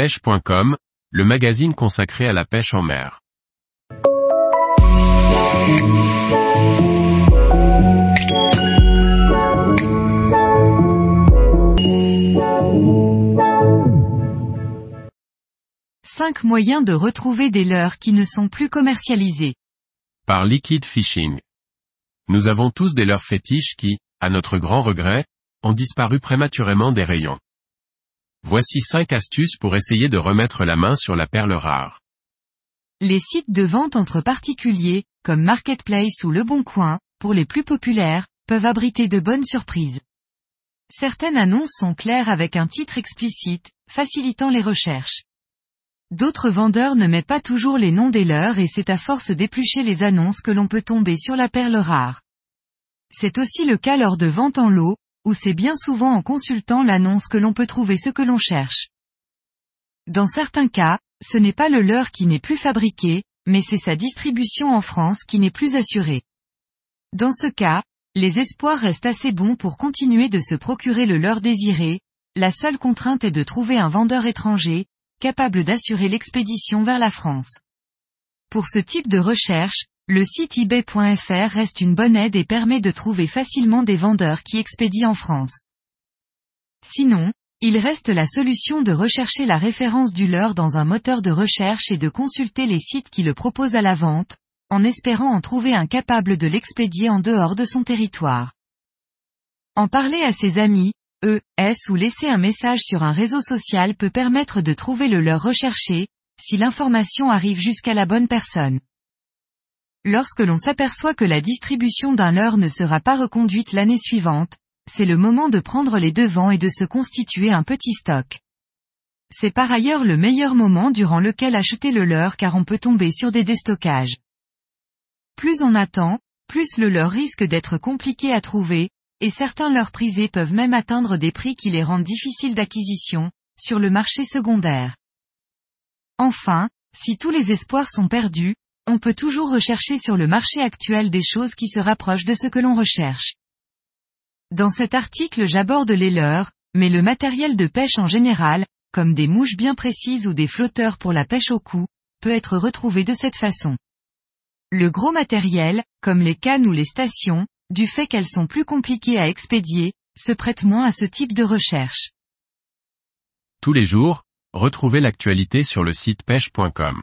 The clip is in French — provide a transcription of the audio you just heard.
pêche.com, le magazine consacré à la pêche en mer. Cinq moyens de retrouver des leurres qui ne sont plus commercialisés. Par Liquid Fishing. Nous avons tous des leurres fétiches qui, à notre grand regret, ont disparu prématurément des rayons. Voici 5 astuces pour essayer de remettre la main sur la perle rare. Les sites de vente entre particuliers, comme Marketplace ou Le Bon Coin, pour les plus populaires, peuvent abriter de bonnes surprises. Certaines annonces sont claires avec un titre explicite, facilitant les recherches. D'autres vendeurs ne mettent pas toujours les noms des leurs et c'est à force d'éplucher les annonces que l'on peut tomber sur la perle rare. C'est aussi le cas lors de vente en lot, où c'est bien souvent en consultant l'annonce que l'on peut trouver ce que l'on cherche. Dans certains cas, ce n'est pas le leurre qui n'est plus fabriqué, mais c'est sa distribution en France qui n'est plus assurée. Dans ce cas, les espoirs restent assez bons pour continuer de se procurer le leurre désiré, la seule contrainte est de trouver un vendeur étranger, capable d'assurer l'expédition vers la France. Pour ce type de recherche, le site ebay.fr reste une bonne aide et permet de trouver facilement des vendeurs qui expédient en France. Sinon, il reste la solution de rechercher la référence du leurre dans un moteur de recherche et de consulter les sites qui le proposent à la vente, en espérant en trouver un capable de l'expédier en dehors de son territoire. En parler à ses amis, eux, S ou laisser un message sur un réseau social peut permettre de trouver le leurre recherché, si l'information arrive jusqu'à la bonne personne. Lorsque l'on s'aperçoit que la distribution d'un leurre ne sera pas reconduite l'année suivante, c'est le moment de prendre les devants et de se constituer un petit stock. C'est par ailleurs le meilleur moment durant lequel acheter le leurre car on peut tomber sur des déstockages. Plus on attend, plus le leurre risque d'être compliqué à trouver, et certains leurres prisés peuvent même atteindre des prix qui les rendent difficiles d'acquisition, sur le marché secondaire. Enfin, si tous les espoirs sont perdus, on peut toujours rechercher sur le marché actuel des choses qui se rapprochent de ce que l'on recherche. Dans cet article j'aborde les leurres, mais le matériel de pêche en général, comme des mouches bien précises ou des flotteurs pour la pêche au cou, peut être retrouvé de cette façon. Le gros matériel, comme les cannes ou les stations, du fait qu'elles sont plus compliquées à expédier, se prête moins à ce type de recherche. Tous les jours, retrouvez l'actualité sur le site pêche.com